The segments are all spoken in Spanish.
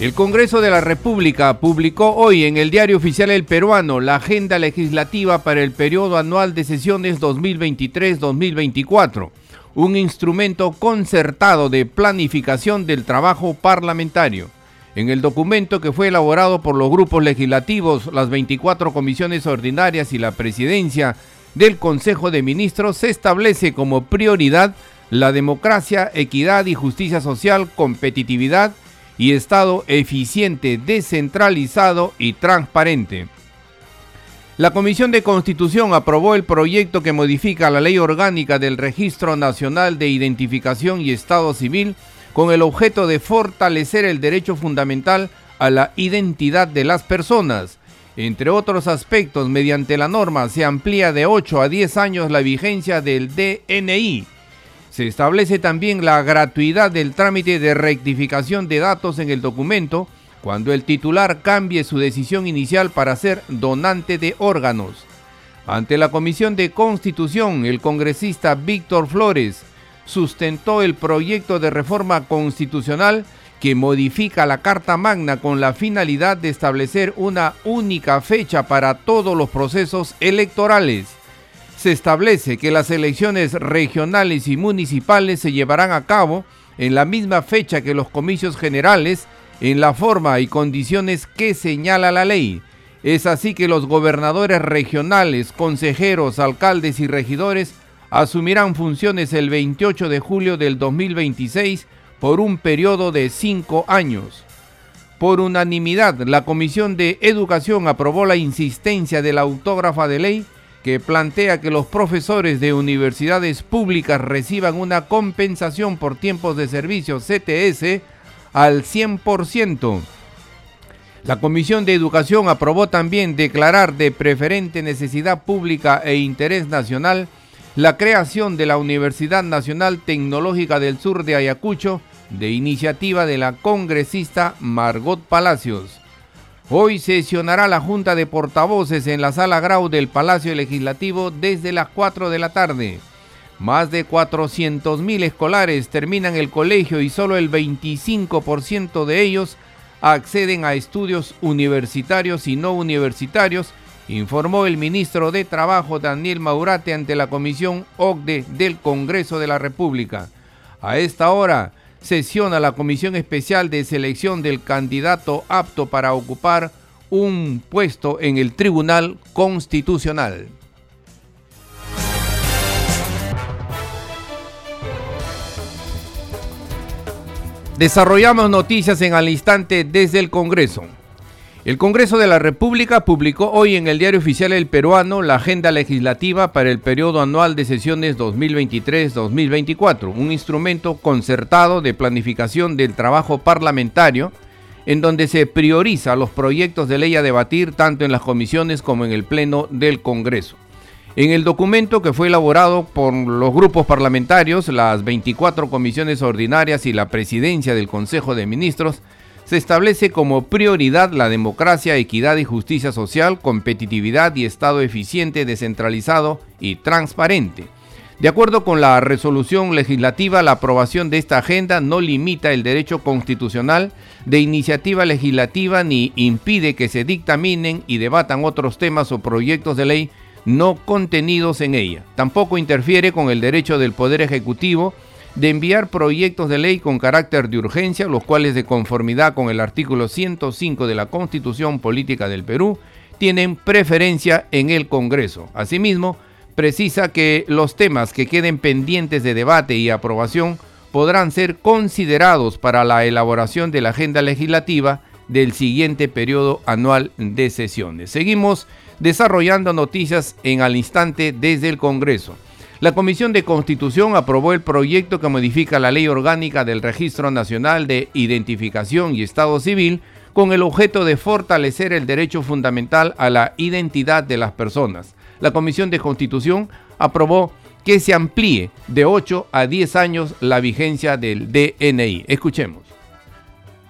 El Congreso de la República publicó hoy en el Diario Oficial El Peruano la agenda legislativa para el periodo anual de sesiones 2023-2024, un instrumento concertado de planificación del trabajo parlamentario. En el documento que fue elaborado por los grupos legislativos, las 24 comisiones ordinarias y la presidencia del Consejo de Ministros, se establece como prioridad la democracia, equidad y justicia social, competitividad, y Estado eficiente, descentralizado y transparente. La Comisión de Constitución aprobó el proyecto que modifica la Ley Orgánica del Registro Nacional de Identificación y Estado Civil con el objeto de fortalecer el derecho fundamental a la identidad de las personas. Entre otros aspectos, mediante la norma se amplía de 8 a 10 años la vigencia del DNI se establece también la gratuidad del trámite de rectificación de datos en el documento cuando el titular cambie su decisión inicial para ser donante de órganos. Ante la Comisión de Constitución, el congresista Víctor Flores sustentó el proyecto de reforma constitucional que modifica la Carta Magna con la finalidad de establecer una única fecha para todos los procesos electorales se establece que las elecciones regionales y municipales se llevarán a cabo en la misma fecha que los comicios generales, en la forma y condiciones que señala la ley. Es así que los gobernadores regionales, consejeros, alcaldes y regidores asumirán funciones el 28 de julio del 2026 por un periodo de cinco años. Por unanimidad, la Comisión de Educación aprobó la insistencia de la autógrafa de ley que plantea que los profesores de universidades públicas reciban una compensación por tiempos de servicio CTS al 100%. La Comisión de Educación aprobó también declarar de preferente necesidad pública e interés nacional la creación de la Universidad Nacional Tecnológica del Sur de Ayacucho de iniciativa de la congresista Margot Palacios. Hoy sesionará la Junta de Portavoces en la Sala Grau del Palacio Legislativo desde las 4 de la tarde. Más de 400.000 escolares terminan el colegio y solo el 25% de ellos acceden a estudios universitarios y no universitarios, informó el ministro de Trabajo Daniel Maurate ante la Comisión OCDE del Congreso de la República. A esta hora, sesiona la Comisión Especial de Selección del candidato apto para ocupar un puesto en el Tribunal Constitucional. Desarrollamos noticias en al instante desde el Congreso. El Congreso de la República publicó hoy en el Diario Oficial El Peruano la agenda legislativa para el periodo anual de sesiones 2023-2024, un instrumento concertado de planificación del trabajo parlamentario en donde se prioriza los proyectos de ley a debatir tanto en las comisiones como en el Pleno del Congreso. En el documento que fue elaborado por los grupos parlamentarios, las 24 comisiones ordinarias y la presidencia del Consejo de Ministros, se establece como prioridad la democracia, equidad y justicia social, competitividad y Estado eficiente, descentralizado y transparente. De acuerdo con la resolución legislativa, la aprobación de esta agenda no limita el derecho constitucional de iniciativa legislativa ni impide que se dictaminen y debatan otros temas o proyectos de ley no contenidos en ella. Tampoco interfiere con el derecho del Poder Ejecutivo de enviar proyectos de ley con carácter de urgencia, los cuales de conformidad con el artículo 105 de la Constitución Política del Perú, tienen preferencia en el Congreso. Asimismo, precisa que los temas que queden pendientes de debate y aprobación podrán ser considerados para la elaboración de la agenda legislativa del siguiente periodo anual de sesiones. Seguimos desarrollando noticias en al instante desde el Congreso. La Comisión de Constitución aprobó el proyecto que modifica la Ley Orgánica del Registro Nacional de Identificación y Estado Civil con el objeto de fortalecer el derecho fundamental a la identidad de las personas. La Comisión de Constitución aprobó que se amplíe de 8 a 10 años la vigencia del DNI. Escuchemos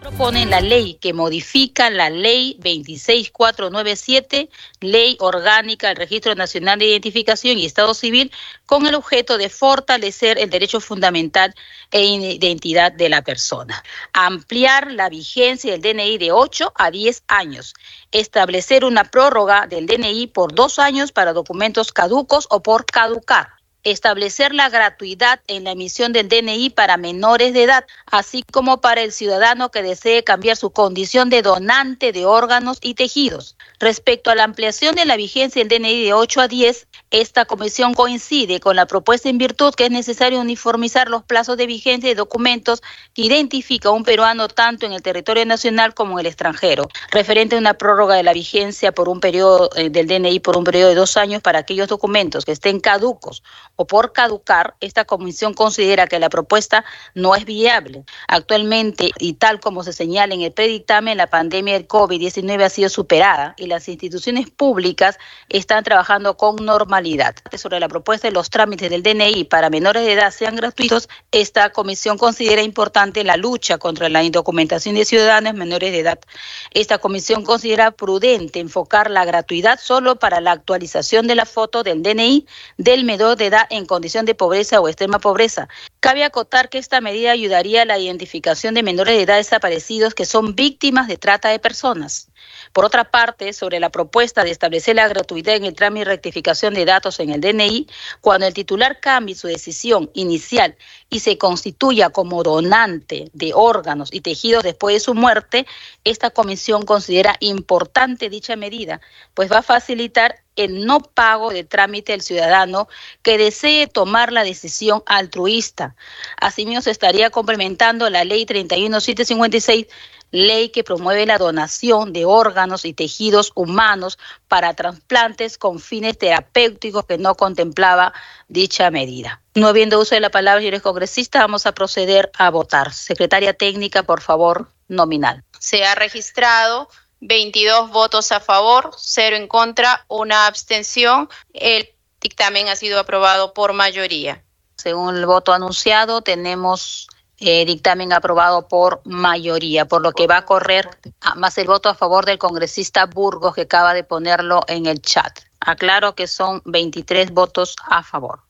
proponen la ley que modifica la ley 26497, ley orgánica del Registro Nacional de Identificación y Estado Civil, con el objeto de fortalecer el derecho fundamental e identidad de la persona, ampliar la vigencia del DNI de 8 a 10 años, establecer una prórroga del DNI por dos años para documentos caducos o por caducar establecer la gratuidad en la emisión del DNI para menores de edad, así como para el ciudadano que desee cambiar su condición de donante de órganos y tejidos. Respecto a la ampliación de la vigencia del DNI de 8 a 10, esta comisión coincide con la propuesta en virtud que es necesario uniformizar los plazos de vigencia de documentos que identifica a un peruano tanto en el territorio nacional como en el extranjero, referente a una prórroga de la vigencia por un periodo eh, del DNI por un periodo de dos años para aquellos documentos que estén caducos o por caducar, esta comisión considera que la propuesta no es viable. Actualmente, y tal como se señala en el predictamen, la pandemia del COVID-19 ha sido superada y las instituciones públicas están trabajando con normalidad. Sobre la propuesta de los trámites del DNI para menores de edad sean gratuitos, esta comisión considera importante la lucha contra la indocumentación de ciudadanos menores de edad. Esta comisión considera prudente enfocar la gratuidad solo para la actualización de la foto del DNI del menor de edad en condición de pobreza o extrema pobreza. Cabe acotar que esta medida ayudaría a la identificación de menores de edad desaparecidos que son víctimas de trata de personas. Por otra parte, sobre la propuesta de establecer la gratuidad en el trámite y rectificación de datos en el DNI, cuando el titular cambie su decisión inicial y se constituya como donante de órganos y tejidos después de su muerte, esta comisión considera importante dicha medida, pues va a facilitar el no pago de trámite del ciudadano que desee tomar la decisión altruista. Asimismo, se estaría complementando la ley 31756 ley que promueve la donación de órganos y tejidos humanos para trasplantes con fines terapéuticos que no contemplaba dicha medida. No habiendo uso de la palabra, señores congresistas, vamos a proceder a votar. Secretaria técnica, por favor, nominal. Se ha registrado 22 votos a favor, 0 en contra, una abstención. El dictamen ha sido aprobado por mayoría. Según el voto anunciado, tenemos eh, dictamen aprobado por mayoría, por lo que va a correr más el voto a favor del congresista Burgos que acaba de ponerlo en el chat. Aclaro que son 23 votos a favor.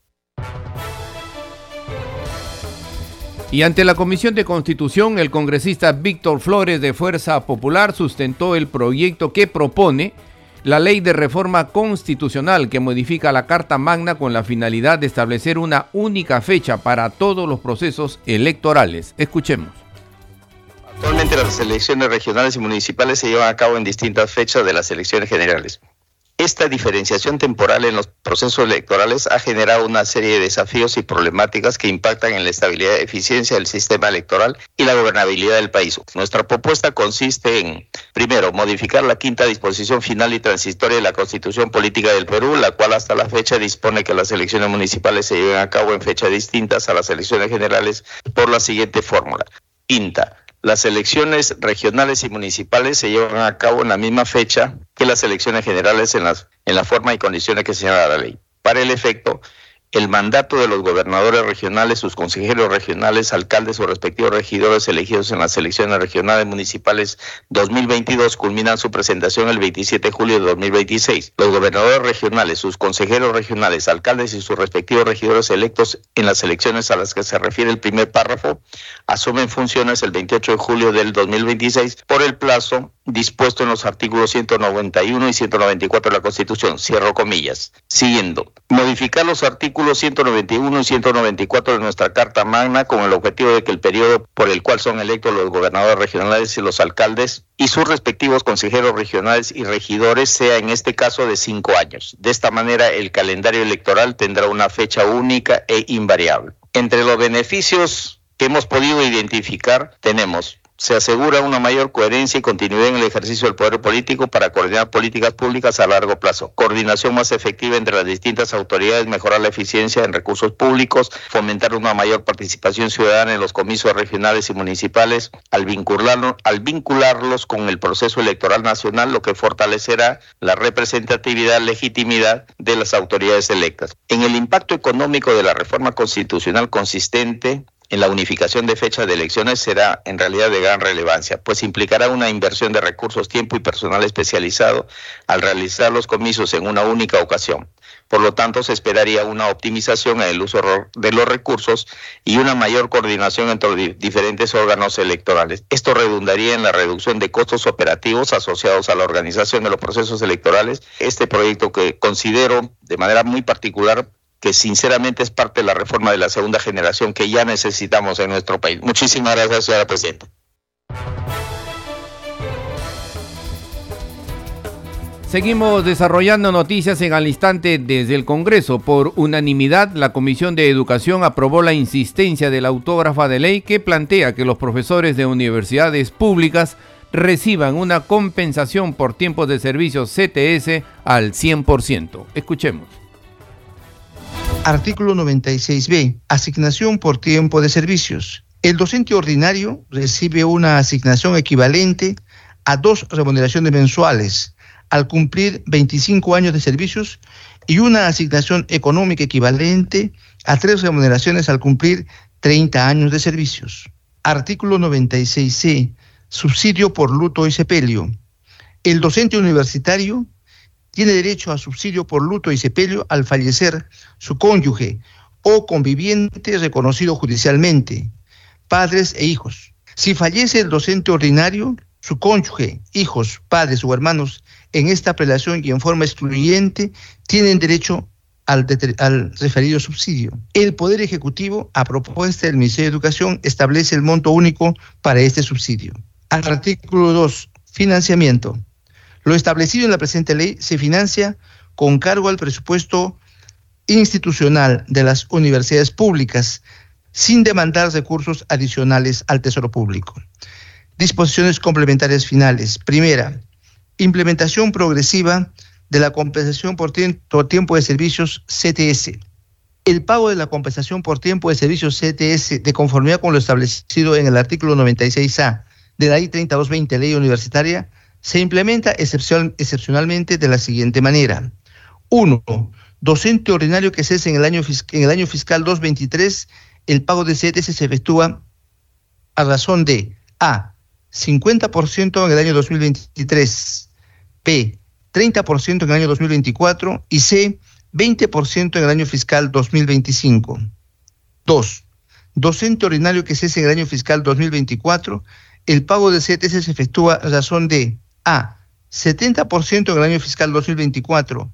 Y ante la Comisión de Constitución, el congresista Víctor Flores de Fuerza Popular sustentó el proyecto que propone la ley de reforma constitucional que modifica la Carta Magna con la finalidad de establecer una única fecha para todos los procesos electorales. Escuchemos. Actualmente las elecciones regionales y municipales se llevan a cabo en distintas fechas de las elecciones generales. Esta diferenciación temporal en los procesos electorales ha generado una serie de desafíos y problemáticas que impactan en la estabilidad y eficiencia del sistema electoral y la gobernabilidad del país. Nuestra propuesta consiste en, primero, modificar la quinta disposición final y transitoria de la Constitución Política del Perú, la cual hasta la fecha dispone que las elecciones municipales se lleven a cabo en fechas distintas a las elecciones generales por la siguiente fórmula. Quinta, las elecciones regionales y municipales se llevan a cabo en la misma fecha que las elecciones generales en, las, en la forma y condiciones que señala la ley. Para el efecto, el mandato de los gobernadores regionales, sus consejeros regionales, alcaldes o respectivos regidores elegidos en las elecciones regionales municipales 2022 culminan su presentación el 27 de julio de 2026. Los gobernadores regionales, sus consejeros regionales, alcaldes y sus respectivos regidores electos en las elecciones a las que se refiere el primer párrafo asumen funciones el 28 de julio del 2026 por el plazo dispuesto en los artículos 191 y 194 de la Constitución. Cierro comillas. Siguiendo, modificar los artículos 191 y 194 de nuestra Carta Magna con el objetivo de que el periodo por el cual son electos los gobernadores regionales y los alcaldes y sus respectivos consejeros regionales y regidores sea en este caso de cinco años. De esta manera, el calendario electoral tendrá una fecha única e invariable. Entre los beneficios que hemos podido identificar tenemos se asegura una mayor coherencia y continuidad en el ejercicio del poder político para coordinar políticas públicas a largo plazo. Coordinación más efectiva entre las distintas autoridades, mejorar la eficiencia en recursos públicos, fomentar una mayor participación ciudadana en los comicios regionales y municipales, al, al vincularlos con el proceso electoral nacional, lo que fortalecerá la representatividad, legitimidad de las autoridades electas. En el impacto económico de la reforma constitucional consistente en la unificación de fecha de elecciones será en realidad de gran relevancia, pues implicará una inversión de recursos, tiempo y personal especializado al realizar los comicios en una única ocasión. Por lo tanto, se esperaría una optimización en el uso de los recursos y una mayor coordinación entre diferentes órganos electorales. Esto redundaría en la reducción de costos operativos asociados a la organización de los procesos electorales. Este proyecto que considero de manera muy particular que sinceramente es parte de la reforma de la segunda generación que ya necesitamos en nuestro país. Muchísimas gracias, señora presidenta. Seguimos desarrollando noticias en al instante desde el Congreso. Por unanimidad, la Comisión de Educación aprobó la insistencia de la autógrafa de ley que plantea que los profesores de universidades públicas reciban una compensación por tiempos de servicio CTS al 100%. Escuchemos. Artículo 96b. Asignación por tiempo de servicios. El docente ordinario recibe una asignación equivalente a dos remuneraciones mensuales al cumplir 25 años de servicios y una asignación económica equivalente a tres remuneraciones al cumplir 30 años de servicios. Artículo 96c. Subsidio por luto y sepelio. El docente universitario tiene derecho a subsidio por luto y sepelio al fallecer su cónyuge o conviviente reconocido judicialmente, padres e hijos. Si fallece el docente ordinario, su cónyuge, hijos, padres o hermanos en esta prelación y en forma excluyente tienen derecho al, al, referido subsidio. El Poder Ejecutivo, a propuesta del Ministerio de Educación, establece el monto único para este subsidio. Artículo 2. Financiamiento. Lo establecido en la presente ley se financia con cargo al presupuesto institucional de las universidades públicas, sin demandar recursos adicionales al Tesoro Público. Disposiciones complementarias finales. Primera, implementación progresiva de la compensación por tiempo de servicios CTS. El pago de la compensación por tiempo de servicios CTS, de conformidad con lo establecido en el artículo 96A de la ley 3220, ley universitaria, se implementa excepcionalmente de la siguiente manera. Uno, docente ordinario que cese en el año, en el año fiscal 223, el pago de CTS se efectúa a razón de A, 50% en el año 2023, B, 30% en el año 2024 y C, 20% en el año fiscal 2025. 2. Docente ordinario que cese en el año fiscal 2024, el pago de CTS se efectúa a razón de a. 70% en el año fiscal 2024.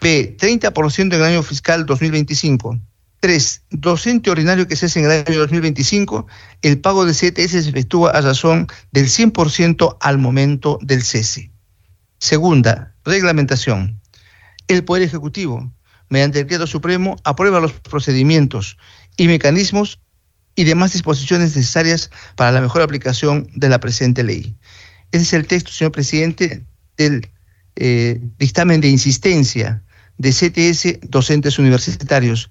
B. 30% en el año fiscal 2025. 3. Docente ordinario que cese en el año 2025, el pago de CTS se efectúa a razón del 100% al momento del cese. Segunda, reglamentación. El Poder Ejecutivo, mediante el Decreto Supremo, aprueba los procedimientos y mecanismos y demás disposiciones necesarias para la mejor aplicación de la presente ley. Ese es el texto, señor presidente, del eh, dictamen de insistencia de CTS docentes universitarios.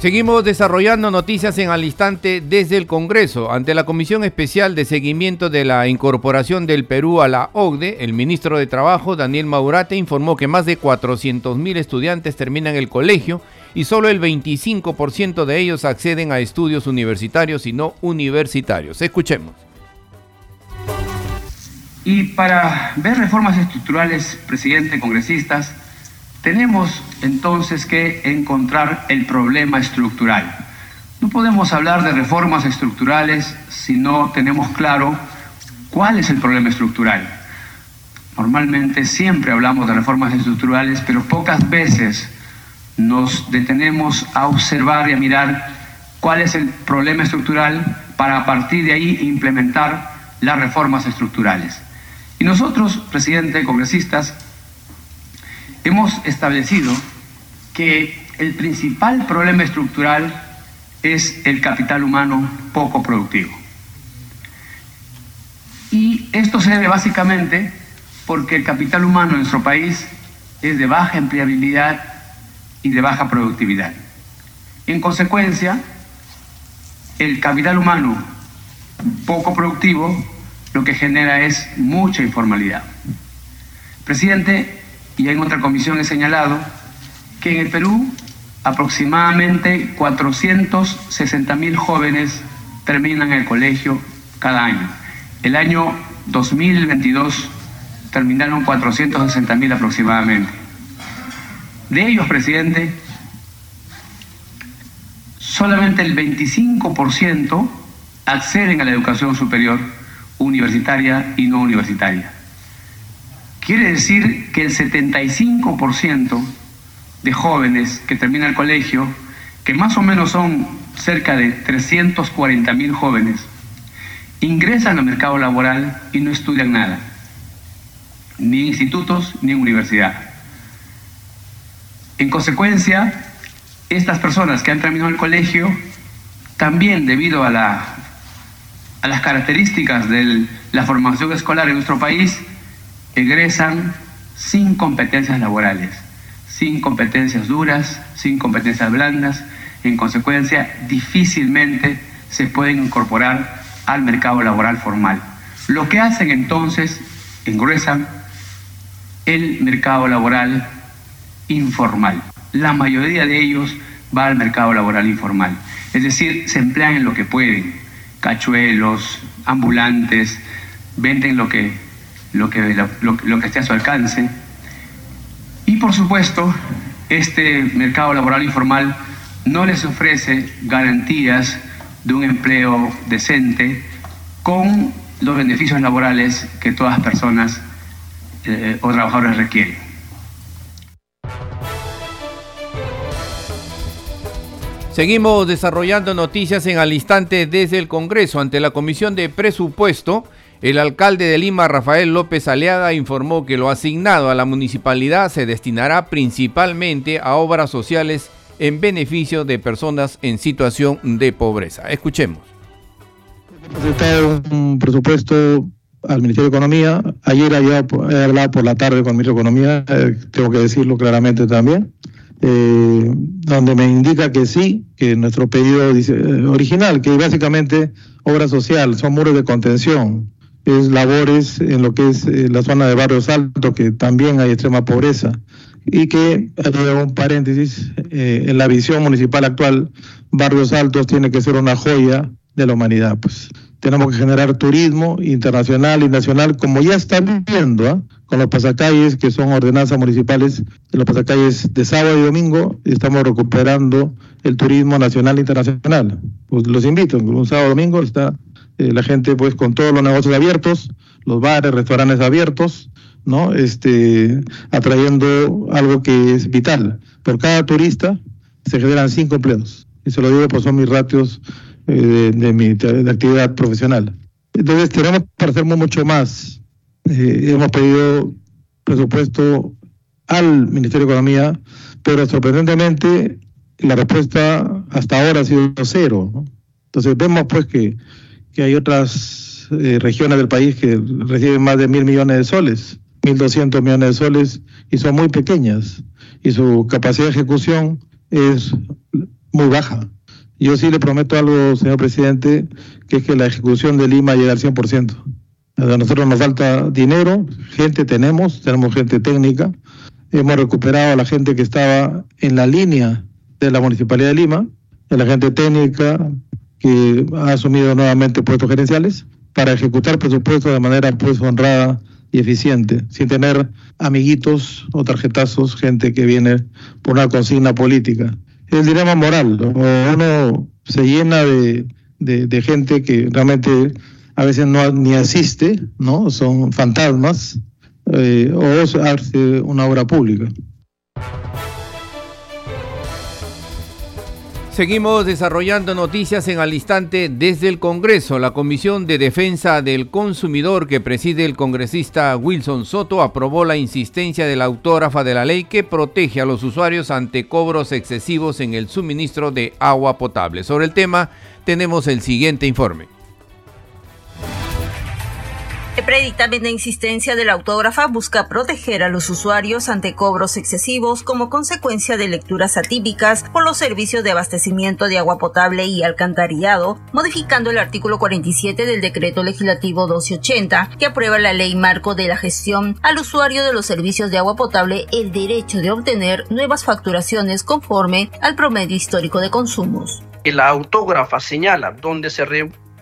Seguimos desarrollando noticias en al instante desde el Congreso. Ante la Comisión Especial de Seguimiento de la Incorporación del Perú a la OCDE, el ministro de Trabajo, Daniel Maurate, informó que más de 400.000 estudiantes terminan el colegio y solo el 25% de ellos acceden a estudios universitarios y no universitarios. Escuchemos. Y para ver reformas estructurales, presidente, congresistas, tenemos entonces que encontrar el problema estructural. No podemos hablar de reformas estructurales si no tenemos claro cuál es el problema estructural. Normalmente siempre hablamos de reformas estructurales, pero pocas veces nos detenemos a observar y a mirar cuál es el problema estructural para a partir de ahí implementar las reformas estructurales. Y nosotros, presidente, congresistas, hemos establecido que el principal problema estructural es el capital humano poco productivo. Y esto se debe básicamente porque el capital humano en nuestro país es de baja empleabilidad y de baja productividad. En consecuencia, el capital humano poco productivo lo que genera es mucha informalidad. Presidente, y en otra comisión he señalado que en el Perú aproximadamente 460 mil jóvenes terminan el colegio cada año. El año 2022 terminaron 460 mil aproximadamente. De ellos, presidente, solamente el 25% acceden a la educación superior universitaria y no universitaria. Quiere decir que el 75% de jóvenes que terminan el colegio, que más o menos son cerca de 340 mil jóvenes, ingresan al mercado laboral y no estudian nada, ni en institutos ni en universidad. En consecuencia, estas personas que han terminado el colegio, también debido a, la, a las características de la formación escolar en nuestro país, egresan sin competencias laborales, sin competencias duras, sin competencias blandas, en consecuencia difícilmente se pueden incorporar al mercado laboral formal. Lo que hacen entonces, engruesan el mercado laboral informal. La mayoría de ellos va al mercado laboral informal. Es decir, se emplean en lo que pueden, cachuelos, ambulantes, venden lo que lo que, lo, que esté a su alcance. Y por supuesto, este mercado laboral informal no les ofrece garantías de un empleo decente con los beneficios laborales que todas las personas eh, o trabajadores requieren. Seguimos desarrollando noticias en al instante desde el Congreso ante la Comisión de Presupuesto. El alcalde de Lima, Rafael López Aleada, informó que lo asignado a la municipalidad se destinará principalmente a obras sociales en beneficio de personas en situación de pobreza. Escuchemos. Un presupuesto al Ministerio de Economía. Ayer hablado por la tarde con el Ministerio de Economía, eh, tengo que decirlo claramente también, eh, donde me indica que sí, que nuestro pedido dice, eh, original, que básicamente obra social, son muros de contención, es labores en lo que es eh, la zona de Barrios Altos, que también hay extrema pobreza, y que, un paréntesis, eh, en la visión municipal actual, Barrios Altos tiene que ser una joya de la humanidad. Pues tenemos que generar turismo internacional y nacional, como ya están viendo, ¿ah? con los pasacalles que son ordenanzas municipales, los pasacalles de sábado y domingo, estamos recuperando el turismo nacional e internacional. Pues los invito, un sábado y domingo está eh, la gente pues con todos los negocios abiertos, los bares, restaurantes abiertos, ¿no? Este, atrayendo algo que es vital. Por cada turista se generan cinco empleos. Y se lo digo, pues son mis ratios eh, de, mi actividad profesional. Entonces tenemos para mucho más. Eh, hemos pedido presupuesto al Ministerio de Economía, pero sorprendentemente la respuesta hasta ahora ha sido cero. Entonces vemos pues que que hay otras eh, regiones del país que reciben más de mil millones de soles, mil doscientos millones de soles, y son muy pequeñas, y su capacidad de ejecución es muy baja. Yo sí le prometo algo, señor presidente, que es que la ejecución de Lima llega al 100%. A nosotros nos falta dinero, gente tenemos, tenemos gente técnica, hemos recuperado a la gente que estaba en la línea de la Municipalidad de Lima, a la gente técnica, que ha asumido nuevamente puestos gerenciales para ejecutar presupuestos de manera pues honrada y eficiente, sin tener amiguitos o tarjetazos, gente que viene por una consigna política. El dilema moral, uno se llena de, de, gente que realmente a veces no ni asiste, ¿no? Son fantasmas, eh, o hace una obra pública. Seguimos desarrollando noticias en al instante desde el Congreso. La Comisión de Defensa del Consumidor que preside el congresista Wilson Soto aprobó la insistencia de la autógrafa de la ley que protege a los usuarios ante cobros excesivos en el suministro de agua potable. Sobre el tema tenemos el siguiente informe. El predictamen de insistencia de la autógrafa busca proteger a los usuarios ante cobros excesivos como consecuencia de lecturas atípicas por los servicios de abastecimiento de agua potable y alcantarillado, modificando el artículo 47 del decreto legislativo 1280 que aprueba la ley marco de la gestión al usuario de los servicios de agua potable el derecho de obtener nuevas facturaciones conforme al promedio histórico de consumos. La autógrafa señala donde se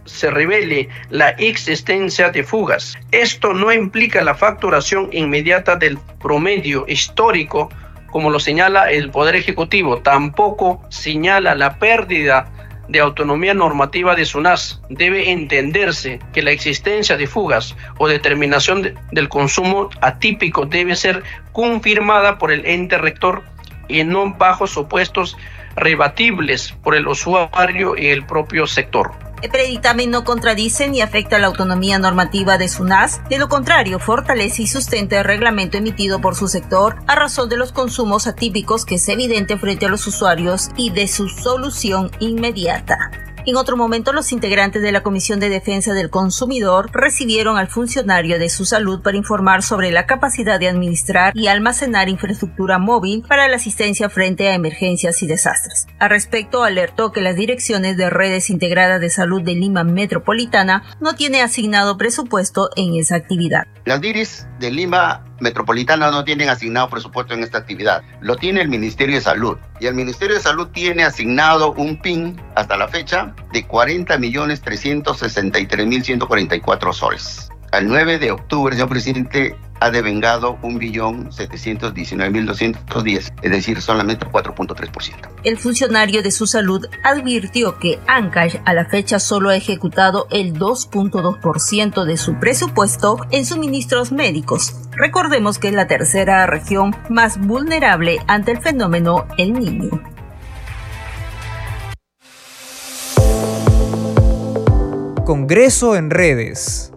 se revele la existencia de fugas. Esto no implica la facturación inmediata del promedio histórico, como lo señala el Poder Ejecutivo. Tampoco señala la pérdida de autonomía normativa de SUNAS. Debe entenderse que la existencia de fugas o determinación del consumo atípico debe ser confirmada por el ente rector y no bajo supuestos rebatibles por el usuario y el propio sector. El predictamen no contradice ni afecta la autonomía normativa de SUNAS, de lo contrario, fortalece y sustenta el reglamento emitido por su sector a razón de los consumos atípicos que es evidente frente a los usuarios y de su solución inmediata. En otro momento, los integrantes de la Comisión de Defensa del Consumidor recibieron al funcionario de su salud para informar sobre la capacidad de administrar y almacenar infraestructura móvil para la asistencia frente a emergencias y desastres. Al respecto, alertó que las direcciones de redes integradas de salud de Lima Metropolitana no tiene asignado presupuesto en esa actividad. Las DIRIS de Lima Metropolitana no tienen asignado presupuesto en esta actividad. Lo tiene el Ministerio de Salud. Y el Ministerio de Salud tiene asignado un PIN hasta la fecha de 40 millones 363 mil 144 soles. Al 9 de octubre, señor presidente, ha devengado 1.719.210, es decir, solamente 4.3%. El funcionario de su salud advirtió que Ancash a la fecha solo ha ejecutado el 2.2% de su presupuesto en suministros médicos. Recordemos que es la tercera región más vulnerable ante el fenómeno El Niño. Congreso en redes.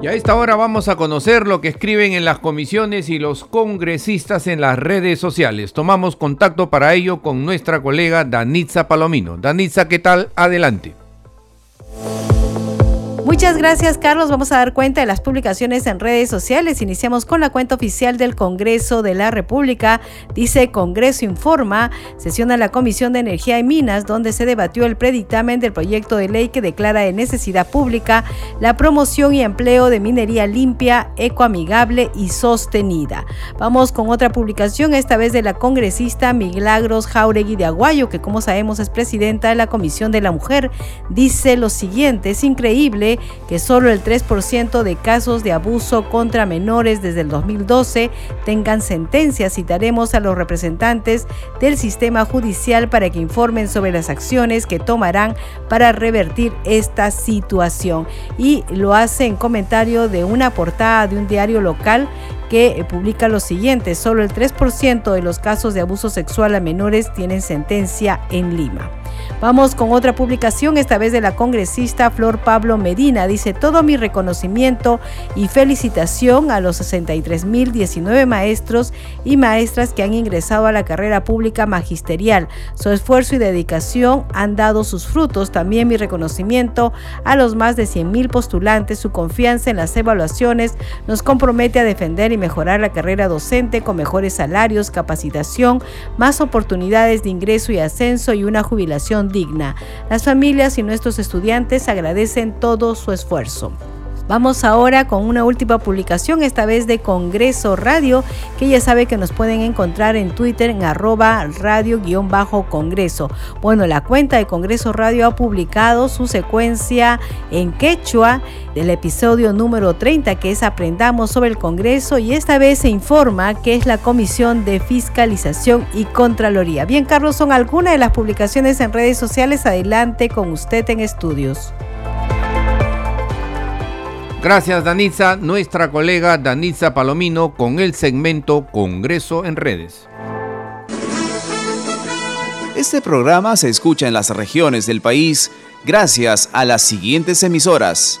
Y a esta hora vamos a conocer lo que escriben en las comisiones y los congresistas en las redes sociales. Tomamos contacto para ello con nuestra colega Danitza Palomino. Danitza, ¿qué tal? Adelante. Muchas gracias, Carlos. Vamos a dar cuenta de las publicaciones en redes sociales. Iniciamos con la cuenta oficial del Congreso de la República. Dice Congreso Informa, sesiona la Comisión de Energía y Minas, donde se debatió el predictamen del proyecto de ley que declara de necesidad pública la promoción y empleo de minería limpia, ecoamigable y sostenida. Vamos con otra publicación, esta vez de la congresista Milagros Jauregui de Aguayo, que como sabemos es presidenta de la Comisión de la Mujer. Dice lo siguiente, es increíble que solo el 3% de casos de abuso contra menores desde el 2012 tengan sentencia. Citaremos a los representantes del sistema judicial para que informen sobre las acciones que tomarán para revertir esta situación. Y lo hace en comentario de una portada de un diario local que publica lo siguiente, solo el 3% de los casos de abuso sexual a menores tienen sentencia en Lima. Vamos con otra publicación, esta vez de la congresista Flor Pablo Medina. Dice, todo mi reconocimiento y felicitación a los 63.019 maestros y maestras que han ingresado a la carrera pública magisterial. Su esfuerzo y dedicación han dado sus frutos. También mi reconocimiento a los más de 100.000 postulantes. Su confianza en las evaluaciones nos compromete a defender y mejorar la carrera docente con mejores salarios, capacitación, más oportunidades de ingreso y ascenso y una jubilación digna. Las familias y nuestros estudiantes agradecen todo su esfuerzo. Vamos ahora con una última publicación, esta vez de Congreso Radio, que ya sabe que nos pueden encontrar en Twitter en arroba radio-congreso. Bueno, la cuenta de Congreso Radio ha publicado su secuencia en quechua del episodio número 30, que es Aprendamos sobre el Congreso, y esta vez se informa que es la Comisión de Fiscalización y Contraloría. Bien, Carlos, son algunas de las publicaciones en redes sociales. Adelante con usted en estudios. Gracias Danitza, nuestra colega Danitza Palomino con el segmento Congreso en redes. Este programa se escucha en las regiones del país gracias a las siguientes emisoras.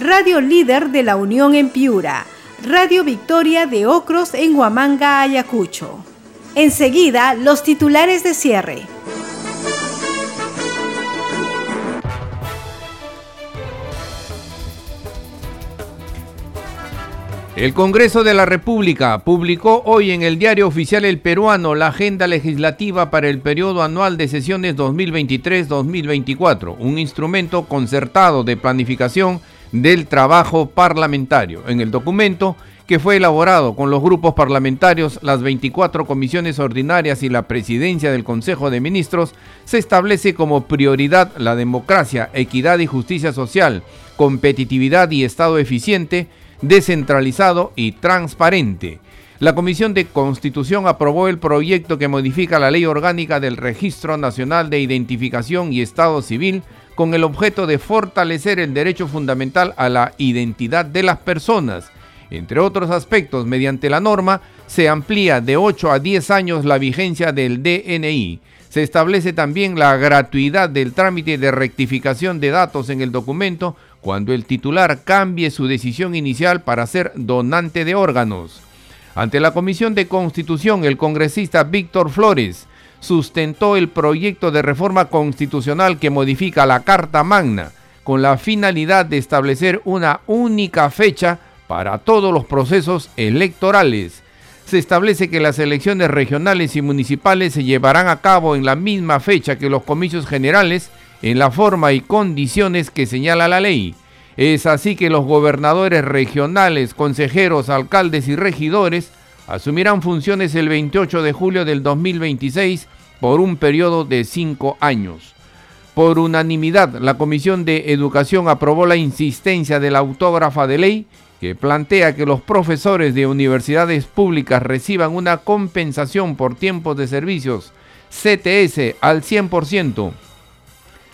Radio Líder de la Unión en Piura, Radio Victoria de Ocros en Huamanga, Ayacucho. Enseguida, los titulares de cierre. El Congreso de la República publicó hoy en el Diario Oficial El Peruano la agenda legislativa para el periodo anual de sesiones 2023-2024, un instrumento concertado de planificación del trabajo parlamentario. En el documento, que fue elaborado con los grupos parlamentarios, las 24 comisiones ordinarias y la presidencia del Consejo de Ministros, se establece como prioridad la democracia, equidad y justicia social, competitividad y Estado eficiente, descentralizado y transparente. La Comisión de Constitución aprobó el proyecto que modifica la Ley Orgánica del Registro Nacional de Identificación y Estado Civil con el objeto de fortalecer el derecho fundamental a la identidad de las personas. Entre otros aspectos, mediante la norma, se amplía de 8 a 10 años la vigencia del DNI. Se establece también la gratuidad del trámite de rectificación de datos en el documento cuando el titular cambie su decisión inicial para ser donante de órganos. Ante la Comisión de Constitución, el congresista Víctor Flores sustentó el proyecto de reforma constitucional que modifica la Carta Magna con la finalidad de establecer una única fecha para todos los procesos electorales. Se establece que las elecciones regionales y municipales se llevarán a cabo en la misma fecha que los comicios generales en la forma y condiciones que señala la ley. Es así que los gobernadores regionales, consejeros, alcaldes y regidores asumirán funciones el 28 de julio del 2026 por un periodo de cinco años. Por unanimidad, la Comisión de Educación aprobó la insistencia de la autógrafa de ley que plantea que los profesores de universidades públicas reciban una compensación por tiempos de servicios CTS al 100%.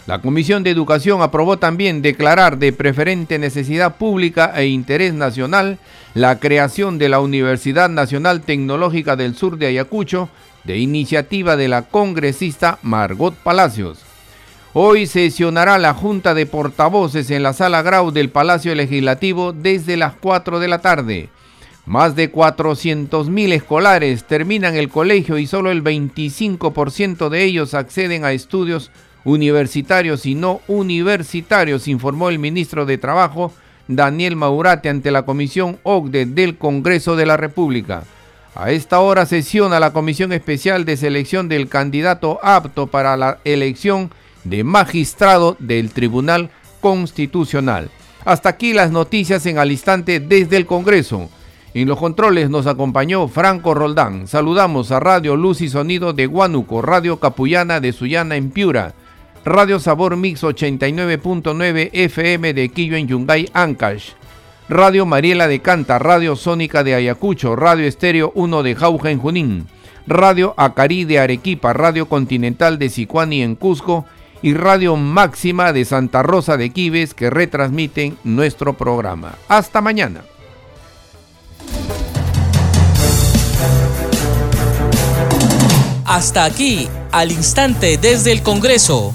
La Comisión de Educación aprobó también declarar de preferente necesidad pública e interés nacional la creación de la Universidad Nacional Tecnológica del Sur de Ayacucho, de iniciativa de la congresista Margot Palacios. Hoy sesionará la Junta de Portavoces en la Sala Grau del Palacio Legislativo desde las 4 de la tarde. Más de 400.000 escolares terminan el colegio y solo el 25% de ellos acceden a estudios universitarios y no universitarios, informó el ministro de Trabajo Daniel Maurate ante la Comisión OCDE del Congreso de la República. A esta hora sesiona la Comisión Especial de Selección del candidato apto para la elección de magistrado del Tribunal Constitucional. Hasta aquí las noticias en al instante desde el Congreso. En los controles nos acompañó Franco Roldán. Saludamos a Radio Luz y Sonido de Huánuco, Radio Capullana de Sullana en Piura, Radio Sabor Mix 89.9 FM de Quillo en Yungay, Ancash. Radio Mariela de Canta, Radio Sónica de Ayacucho, Radio Estéreo 1 de Jauja en Junín, Radio Acari de Arequipa, Radio Continental de Sicuani en Cusco y Radio Máxima de Santa Rosa de Quives que retransmiten nuestro programa. Hasta mañana. Hasta aquí, al instante desde el Congreso